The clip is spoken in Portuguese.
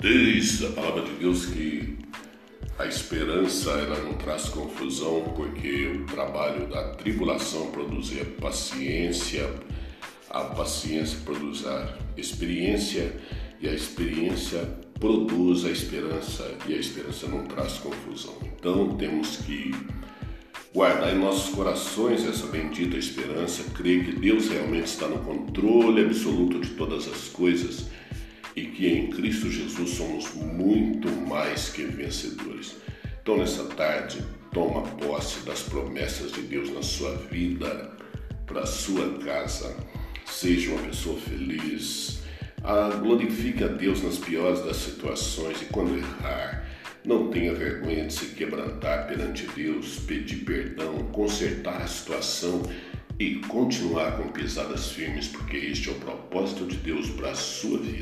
Diz a palavra de Deus que a esperança ela não traz confusão porque o trabalho da tribulação produz a paciência, a paciência produz a experiência e a experiência produz a esperança e a esperança não traz confusão. Então temos que guardar em nossos corações essa bendita esperança, crer que Deus realmente está no controle absoluto de todas as coisas que em Cristo Jesus somos muito mais que vencedores. Então, nessa tarde, toma posse das promessas de Deus na sua vida, para a sua casa. Seja uma pessoa feliz. Ah, glorifique a Deus nas piores das situações e quando errar, não tenha vergonha de se quebrantar perante Deus, pedir perdão, consertar a situação e continuar com pisadas firmes, porque este é o propósito de Deus para a sua vida.